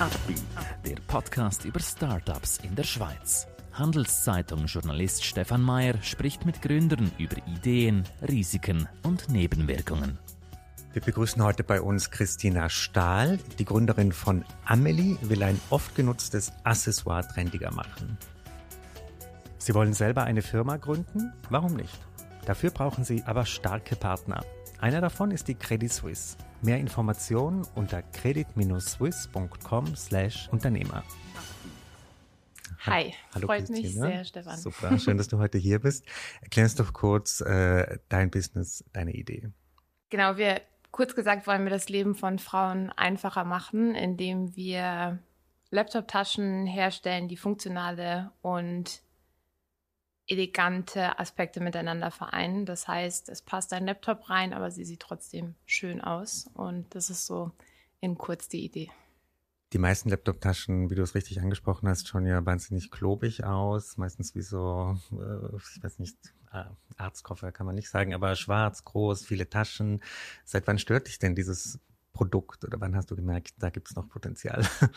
Upbeat, der Podcast über Startups in der Schweiz. Handelszeitung-Journalist Stefan Mayer spricht mit Gründern über Ideen, Risiken und Nebenwirkungen. Wir begrüßen heute bei uns Christina Stahl. Die Gründerin von Amelie will ein oft genutztes Accessoire trendiger machen. Sie wollen selber eine Firma gründen? Warum nicht? Dafür brauchen Sie aber starke Partner. Einer davon ist die Credit Suisse. Mehr Informationen unter credit-swiss.com/Unternehmer. Hi, Hallo freut Christine. mich sehr, Stefan. Super, schön, dass du heute hier bist. Erklär uns doch kurz äh, dein Business, deine Idee. Genau, wir kurz gesagt wollen wir das Leben von Frauen einfacher machen, indem wir Laptop-Taschen herstellen, die funktionale und elegante Aspekte miteinander vereinen. Das heißt, es passt ein Laptop rein, aber sie sieht trotzdem schön aus. Und das ist so in kurz die Idee. Die meisten Laptop-Taschen, wie du es richtig angesprochen hast, schauen ja wahnsinnig klobig aus. Meistens wie so, äh, ich weiß nicht, äh, Arztkoffer kann man nicht sagen, aber schwarz, groß, viele Taschen. Seit wann stört dich denn dieses Produkt oder wann hast du gemerkt, da gibt es noch Potenzial?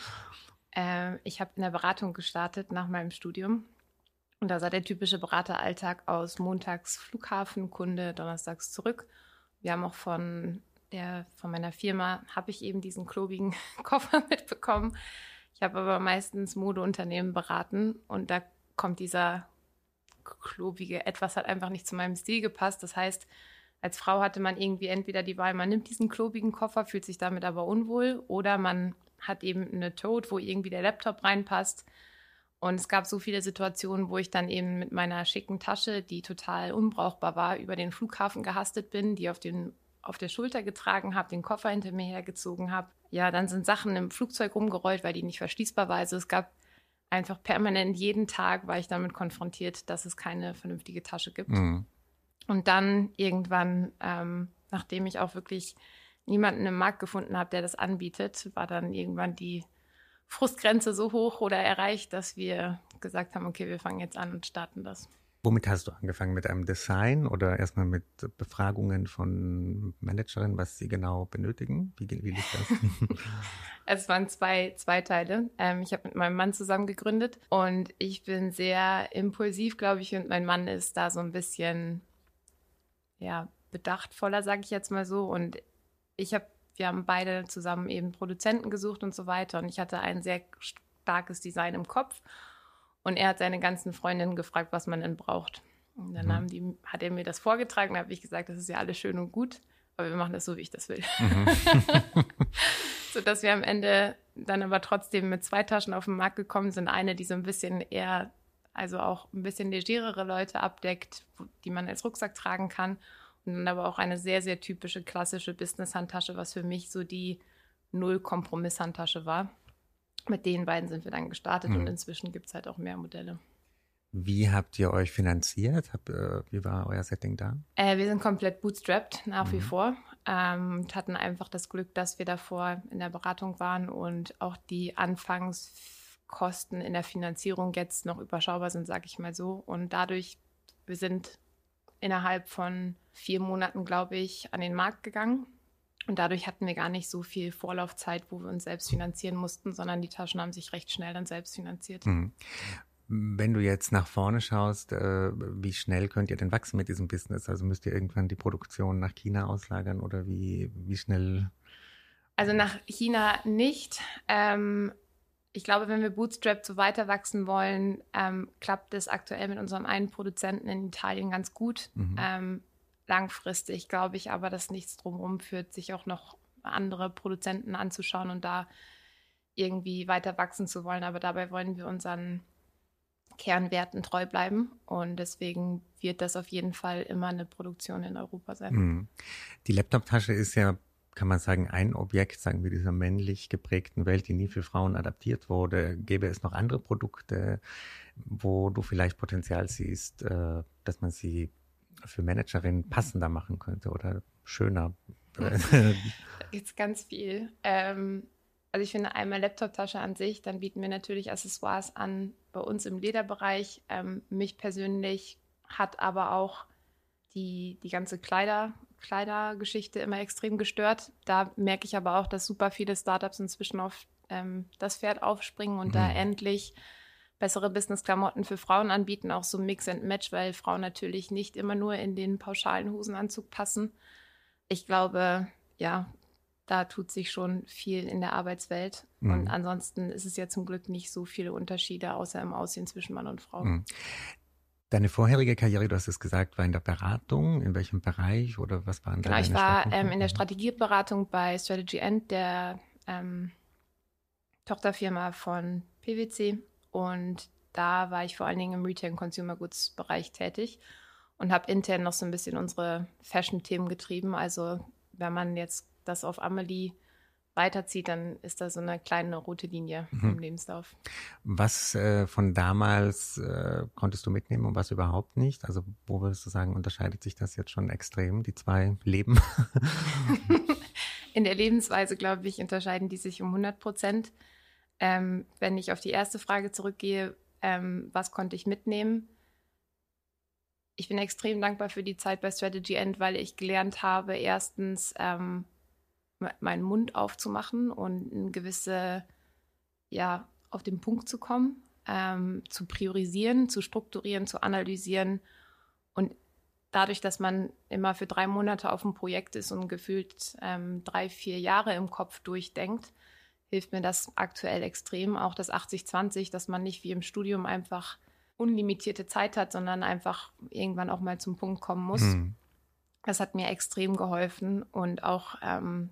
Äh, ich habe in der Beratung gestartet nach meinem Studium und da sah der typische Berateralltag aus. Montags Flughafenkunde, donnerstags zurück. Wir haben auch von der, von meiner Firma, habe ich eben diesen klobigen Koffer mitbekommen. Ich habe aber meistens Modeunternehmen beraten und da kommt dieser klobige etwas hat einfach nicht zu meinem Stil gepasst. Das heißt, als Frau hatte man irgendwie entweder die Wahl, man nimmt diesen klobigen Koffer, fühlt sich damit aber unwohl oder man hat eben eine Tote, wo irgendwie der Laptop reinpasst und es gab so viele Situationen, wo ich dann eben mit meiner schicken Tasche, die total unbrauchbar war, über den Flughafen gehastet bin, die auf, den, auf der Schulter getragen habe, den Koffer hinter mir hergezogen habe. Ja, dann sind Sachen im Flugzeug rumgerollt, weil die nicht verschließbar war. Also es gab einfach permanent jeden Tag war ich damit konfrontiert, dass es keine vernünftige Tasche gibt. Mhm. Und dann irgendwann, ähm, nachdem ich auch wirklich niemanden im Markt gefunden habe, der das anbietet, war dann irgendwann die Frustgrenze so hoch oder erreicht, dass wir gesagt haben, okay, wir fangen jetzt an und starten das. Womit hast du angefangen? Mit einem Design oder erstmal mit Befragungen von Managerinnen, was sie genau benötigen? Wie, wie lief das? es waren zwei, zwei Teile. Ähm, ich habe mit meinem Mann zusammen gegründet und ich bin sehr impulsiv, glaube ich, und mein Mann ist da so ein bisschen, ja, bedachtvoller, sage ich jetzt mal so. Und ich habe wir haben beide zusammen eben Produzenten gesucht und so weiter. Und ich hatte ein sehr starkes Design im Kopf. Und er hat seine ganzen Freundinnen gefragt, was man denn braucht. Und dann mhm. haben die, hat er mir das vorgetragen. Da habe ich gesagt, das ist ja alles schön und gut, aber wir machen das so, wie ich das will. Mhm. so dass wir am Ende dann aber trotzdem mit zwei Taschen auf den Markt gekommen sind. Eine, die so ein bisschen eher, also auch ein bisschen legerere Leute abdeckt, die man als Rucksack tragen kann dann aber auch eine sehr, sehr typische klassische Business-Handtasche, was für mich so die Null-Kompromiss-Handtasche war. Mit den beiden sind wir dann gestartet mhm. und inzwischen gibt es halt auch mehr Modelle. Wie habt ihr euch finanziert? Hab, äh, wie war euer Setting da? Äh, wir sind komplett bootstrapped nach mhm. wie vor ähm, und hatten einfach das Glück, dass wir davor in der Beratung waren und auch die Anfangskosten in der Finanzierung jetzt noch überschaubar sind, sage ich mal so. Und dadurch, wir sind innerhalb von vier Monaten, glaube ich, an den Markt gegangen. Und dadurch hatten wir gar nicht so viel Vorlaufzeit, wo wir uns selbst finanzieren mussten, sondern die Taschen haben sich recht schnell dann selbst finanziert. Mhm. Wenn du jetzt nach vorne schaust, äh, wie schnell könnt ihr denn wachsen mit diesem Business? Also müsst ihr irgendwann die Produktion nach China auslagern oder wie, wie schnell? Also nach China nicht. Ähm, ich glaube, wenn wir Bootstrap so weiter wachsen wollen, ähm, klappt es aktuell mit unserem einen Produzenten in Italien ganz gut. Mhm. Ähm, langfristig glaube ich aber, dass nichts drumherum führt, sich auch noch andere Produzenten anzuschauen und da irgendwie weiter wachsen zu wollen. Aber dabei wollen wir unseren Kernwerten treu bleiben. Und deswegen wird das auf jeden Fall immer eine Produktion in Europa sein. Mhm. Die Laptop-Tasche ist ja kann man sagen, ein Objekt, sagen wir, dieser männlich geprägten Welt, die nie für Frauen adaptiert wurde. Gäbe es noch andere Produkte, wo du vielleicht Potenzial siehst, äh, dass man sie für Managerinnen passender machen könnte oder schöner? da gibt ganz viel. Ähm, also ich finde einmal Laptop-Tasche an sich, dann bieten wir natürlich Accessoires an bei uns im Lederbereich. Ähm, mich persönlich hat aber auch die, die ganze Kleider, Kleidergeschichte immer extrem gestört. Da merke ich aber auch, dass super viele Startups inzwischen auf ähm, das Pferd aufspringen und mhm. da endlich bessere Business-Klamotten für Frauen anbieten, auch so Mix and Match, weil Frauen natürlich nicht immer nur in den pauschalen Hosenanzug passen. Ich glaube, ja, da tut sich schon viel in der Arbeitswelt. Mhm. Und ansonsten ist es ja zum Glück nicht so viele Unterschiede, außer im Aussehen zwischen Mann und Frau. Mhm. Deine vorherige Karriere, du hast es gesagt, war in der Beratung. In welchem Bereich oder was waren genau, ich war ähm, in der Strategieberatung bei Strategy End, der ähm, Tochterfirma von PwC. Und da war ich vor allen Dingen im Retail- und Consumer Goods Bereich tätig und habe intern noch so ein bisschen unsere Fashion-Themen getrieben. Also wenn man jetzt das auf Amelie weiterzieht, dann ist da so eine kleine rote Linie mhm. im Lebenslauf. Was äh, von damals äh, konntest du mitnehmen und was überhaupt nicht? Also wo würdest du sagen, unterscheidet sich das jetzt schon extrem, die zwei Leben? In der Lebensweise, glaube ich, unterscheiden die sich um 100 Prozent. Ähm, wenn ich auf die erste Frage zurückgehe, ähm, was konnte ich mitnehmen? Ich bin extrem dankbar für die Zeit bei Strategy End, weil ich gelernt habe, erstens, ähm, meinen Mund aufzumachen und eine gewisse, ja, auf den Punkt zu kommen, ähm, zu priorisieren, zu strukturieren, zu analysieren. Und dadurch, dass man immer für drei Monate auf dem Projekt ist und gefühlt ähm, drei, vier Jahre im Kopf durchdenkt, hilft mir das aktuell extrem. Auch das 80-20, dass man nicht wie im Studium einfach unlimitierte Zeit hat, sondern einfach irgendwann auch mal zum Punkt kommen muss. Mhm. Das hat mir extrem geholfen und auch ähm,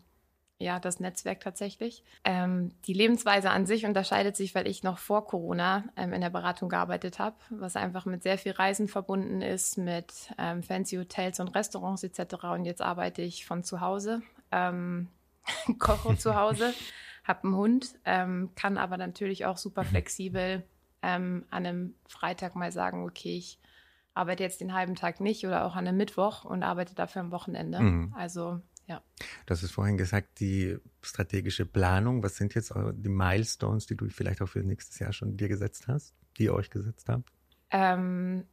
ja, das Netzwerk tatsächlich. Ähm, die Lebensweise an sich unterscheidet sich, weil ich noch vor Corona ähm, in der Beratung gearbeitet habe, was einfach mit sehr viel Reisen verbunden ist, mit ähm, fancy Hotels und Restaurants etc. Und jetzt arbeite ich von zu Hause, ähm, koche zu Hause, habe einen Hund, ähm, kann aber natürlich auch super mhm. flexibel ähm, an einem Freitag mal sagen, okay, ich arbeite jetzt den halben Tag nicht oder auch an einem Mittwoch und arbeite dafür am Wochenende. Mhm. Also ja. Du hast es vorhin gesagt, die strategische Planung. Was sind jetzt die Milestones, die du vielleicht auch für nächstes Jahr schon dir gesetzt hast, die ihr euch gesetzt habt? Ähm,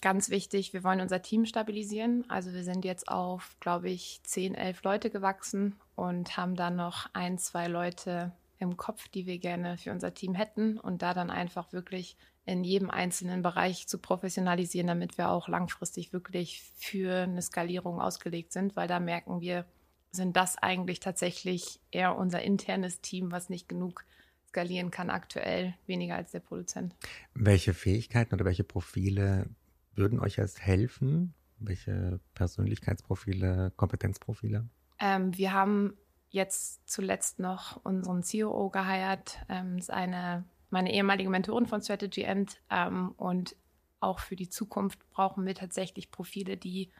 ganz wichtig, wir wollen unser Team stabilisieren. Also wir sind jetzt auf, glaube ich, 10, 11 Leute gewachsen und haben dann noch ein, zwei Leute im Kopf, die wir gerne für unser Team hätten und da dann einfach wirklich in jedem einzelnen Bereich zu professionalisieren, damit wir auch langfristig wirklich für eine Skalierung ausgelegt sind, weil da merken wir, sind das eigentlich tatsächlich eher unser internes Team, was nicht genug skalieren kann aktuell, weniger als der Produzent. Welche Fähigkeiten oder welche Profile würden euch erst helfen? Welche Persönlichkeitsprofile, Kompetenzprofile? Ähm, wir haben jetzt zuletzt noch unseren COO geheiert. Ähm, ist eine, meine ehemalige Mentorin von Strategy End. Ähm, und auch für die Zukunft brauchen wir tatsächlich Profile, die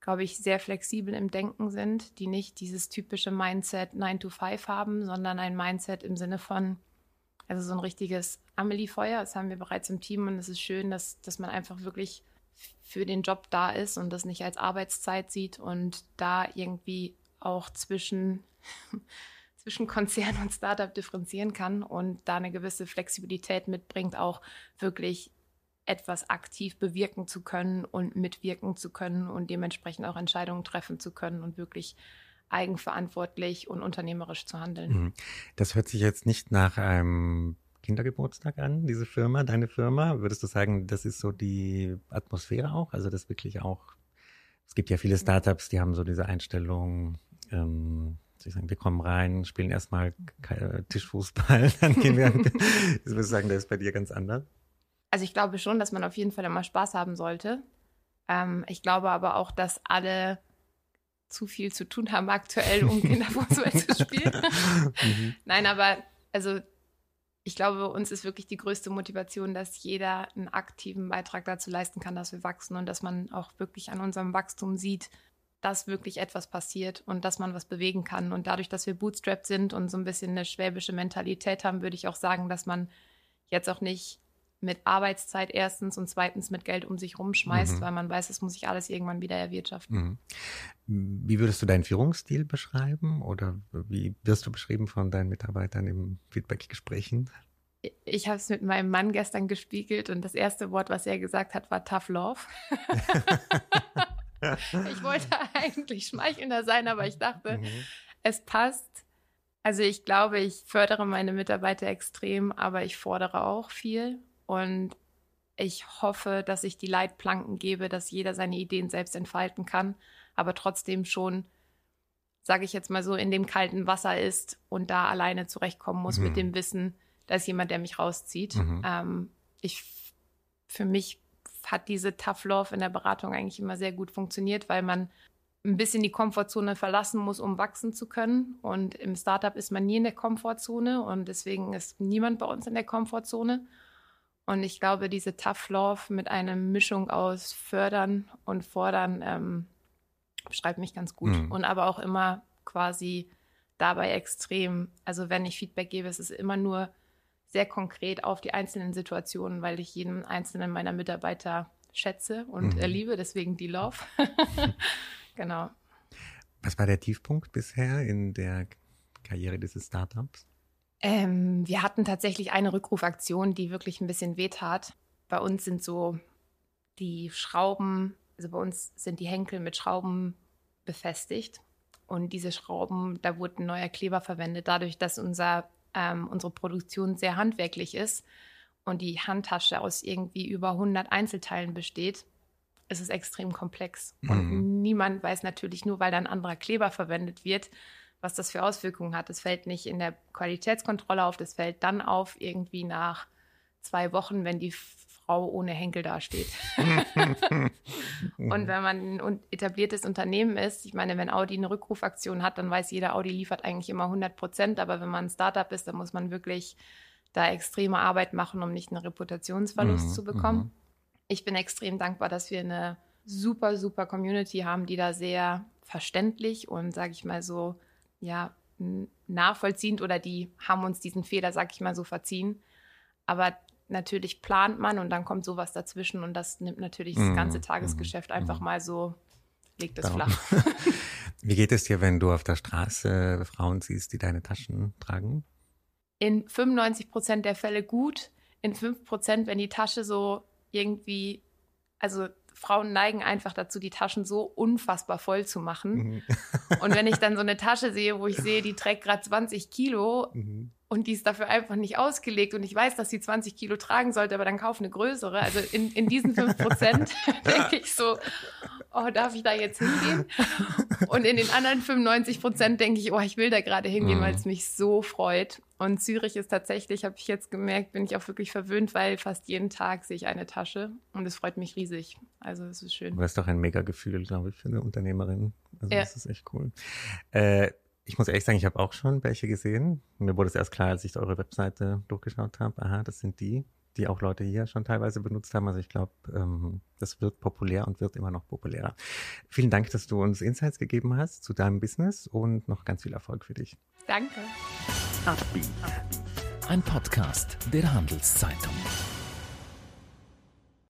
glaube ich, sehr flexibel im Denken sind, die nicht dieses typische Mindset 9 to 5 haben, sondern ein Mindset im Sinne von, also so ein richtiges Amelie-Feuer, das haben wir bereits im Team und es ist schön, dass, dass man einfach wirklich für den Job da ist und das nicht als Arbeitszeit sieht und da irgendwie auch zwischen, zwischen Konzern und Startup differenzieren kann und da eine gewisse Flexibilität mitbringt, auch wirklich etwas aktiv bewirken zu können und mitwirken zu können und dementsprechend auch Entscheidungen treffen zu können und wirklich eigenverantwortlich und unternehmerisch zu handeln. Mhm. Das hört sich jetzt nicht nach einem Kindergeburtstag an, diese Firma, deine Firma. Würdest du sagen, das ist so die Atmosphäre auch? Also das wirklich auch, es gibt ja viele Startups, die haben so diese Einstellung, ähm, Sie sagen, wir kommen rein, spielen erstmal Tischfußball, dann gehen wir. ich würde sagen, das ist bei dir ganz anders also ich glaube schon, dass man auf jeden Fall immer Spaß haben sollte. Ähm, ich glaube aber auch, dass alle zu viel zu tun haben aktuell, um Kinderfußball zu spielen. mhm. Nein, aber also ich glaube, uns ist wirklich die größte Motivation, dass jeder einen aktiven Beitrag dazu leisten kann, dass wir wachsen und dass man auch wirklich an unserem Wachstum sieht, dass wirklich etwas passiert und dass man was bewegen kann. Und dadurch, dass wir bootstrapped sind und so ein bisschen eine schwäbische Mentalität haben, würde ich auch sagen, dass man jetzt auch nicht mit Arbeitszeit erstens und zweitens mit Geld um sich rumschmeißt, mhm. weil man weiß, es muss sich alles irgendwann wieder erwirtschaften. Mhm. Wie würdest du deinen Führungsstil beschreiben oder wie wirst du beschrieben von deinen Mitarbeitern im Feedback-Gesprächen? Ich habe es mit meinem Mann gestern gespiegelt und das erste Wort, was er gesagt hat, war Tough Love. ich wollte eigentlich schmeichelnder sein, aber ich dachte, mhm. es passt Also ich glaube, ich fördere meine Mitarbeiter extrem, aber ich fordere auch viel. Und ich hoffe, dass ich die Leitplanken gebe, dass jeder seine Ideen selbst entfalten kann, aber trotzdem schon, sage ich jetzt mal so, in dem kalten Wasser ist und da alleine zurechtkommen muss mhm. mit dem Wissen, da ist jemand, der mich rauszieht. Mhm. Ähm, ich, für mich hat diese Tough Love in der Beratung eigentlich immer sehr gut funktioniert, weil man ein bisschen die Komfortzone verlassen muss, um wachsen zu können. Und im Startup ist man nie in der Komfortzone und deswegen ist niemand bei uns in der Komfortzone. Und ich glaube, diese Tough Love mit einer Mischung aus Fördern und Fordern ähm, beschreibt mich ganz gut. Mhm. Und aber auch immer quasi dabei extrem. Also wenn ich Feedback gebe, ist es immer nur sehr konkret auf die einzelnen Situationen, weil ich jeden einzelnen meiner Mitarbeiter schätze und mhm. liebe, deswegen die Love. genau. Was war der Tiefpunkt bisher in der Karriere dieses Startups? Ähm, wir hatten tatsächlich eine Rückrufaktion, die wirklich ein bisschen wehtat. Bei uns sind so die Schrauben, also bei uns sind die Henkel mit Schrauben befestigt. Und diese Schrauben, da wurde ein neuer Kleber verwendet, dadurch, dass unser, ähm, unsere Produktion sehr handwerklich ist und die Handtasche aus irgendwie über 100 Einzelteilen besteht, ist es extrem komplex. Mhm. Und niemand weiß natürlich nur, weil da ein anderer Kleber verwendet wird, was das für Auswirkungen hat. Das fällt nicht in der Qualitätskontrolle auf, das fällt dann auf irgendwie nach zwei Wochen, wenn die Frau ohne Henkel dasteht. und wenn man ein etabliertes Unternehmen ist, ich meine, wenn Audi eine Rückrufaktion hat, dann weiß jeder, Audi liefert eigentlich immer 100 Prozent, aber wenn man ein Startup ist, dann muss man wirklich da extreme Arbeit machen, um nicht einen Reputationsverlust mhm, zu bekommen. Mhm. Ich bin extrem dankbar, dass wir eine super, super Community haben, die da sehr verständlich und, sage ich mal so, ja, nachvollziehend oder die haben uns diesen Fehler, sag ich mal so, verziehen. Aber natürlich plant man und dann kommt sowas dazwischen und das nimmt natürlich das ganze mhm, Tagesgeschäft mhm, einfach mhm. mal so, legt es flach. Wie geht es dir, wenn du auf der Straße Frauen siehst, die deine Taschen tragen? In 95 Prozent der Fälle gut, in 5 Prozent, wenn die Tasche so irgendwie, also Frauen neigen einfach dazu, die Taschen so unfassbar voll zu machen. Mhm. und wenn ich dann so eine Tasche sehe, wo ich sehe, die trägt gerade 20 Kilo mhm. und die ist dafür einfach nicht ausgelegt und ich weiß, dass sie 20 Kilo tragen sollte, aber dann kaufe eine größere. Also in, in diesen 5 Prozent denke ich so, oh, darf ich da jetzt hingehen? Und in den anderen 95 Prozent denke ich, oh, ich will da gerade hingehen, mhm. weil es mich so freut. Und Zürich ist tatsächlich, habe ich jetzt gemerkt, bin ich auch wirklich verwöhnt, weil fast jeden Tag sehe ich eine Tasche und es freut mich riesig. Also es ist schön. Das ist doch ein mega Gefühl, glaube ich, für eine Unternehmerin. Also ja. das ist echt cool. Äh, ich muss ehrlich sagen, ich habe auch schon welche gesehen. Mir wurde es erst klar, als ich eure Webseite durchgeschaut habe. Aha, das sind die, die auch Leute hier schon teilweise benutzt haben. Also ich glaube, ähm, das wird populär und wird immer noch populärer. Vielen Dank, dass du uns Insights gegeben hast zu deinem Business und noch ganz viel Erfolg für dich. Danke. Ein Podcast der Handelszeitung.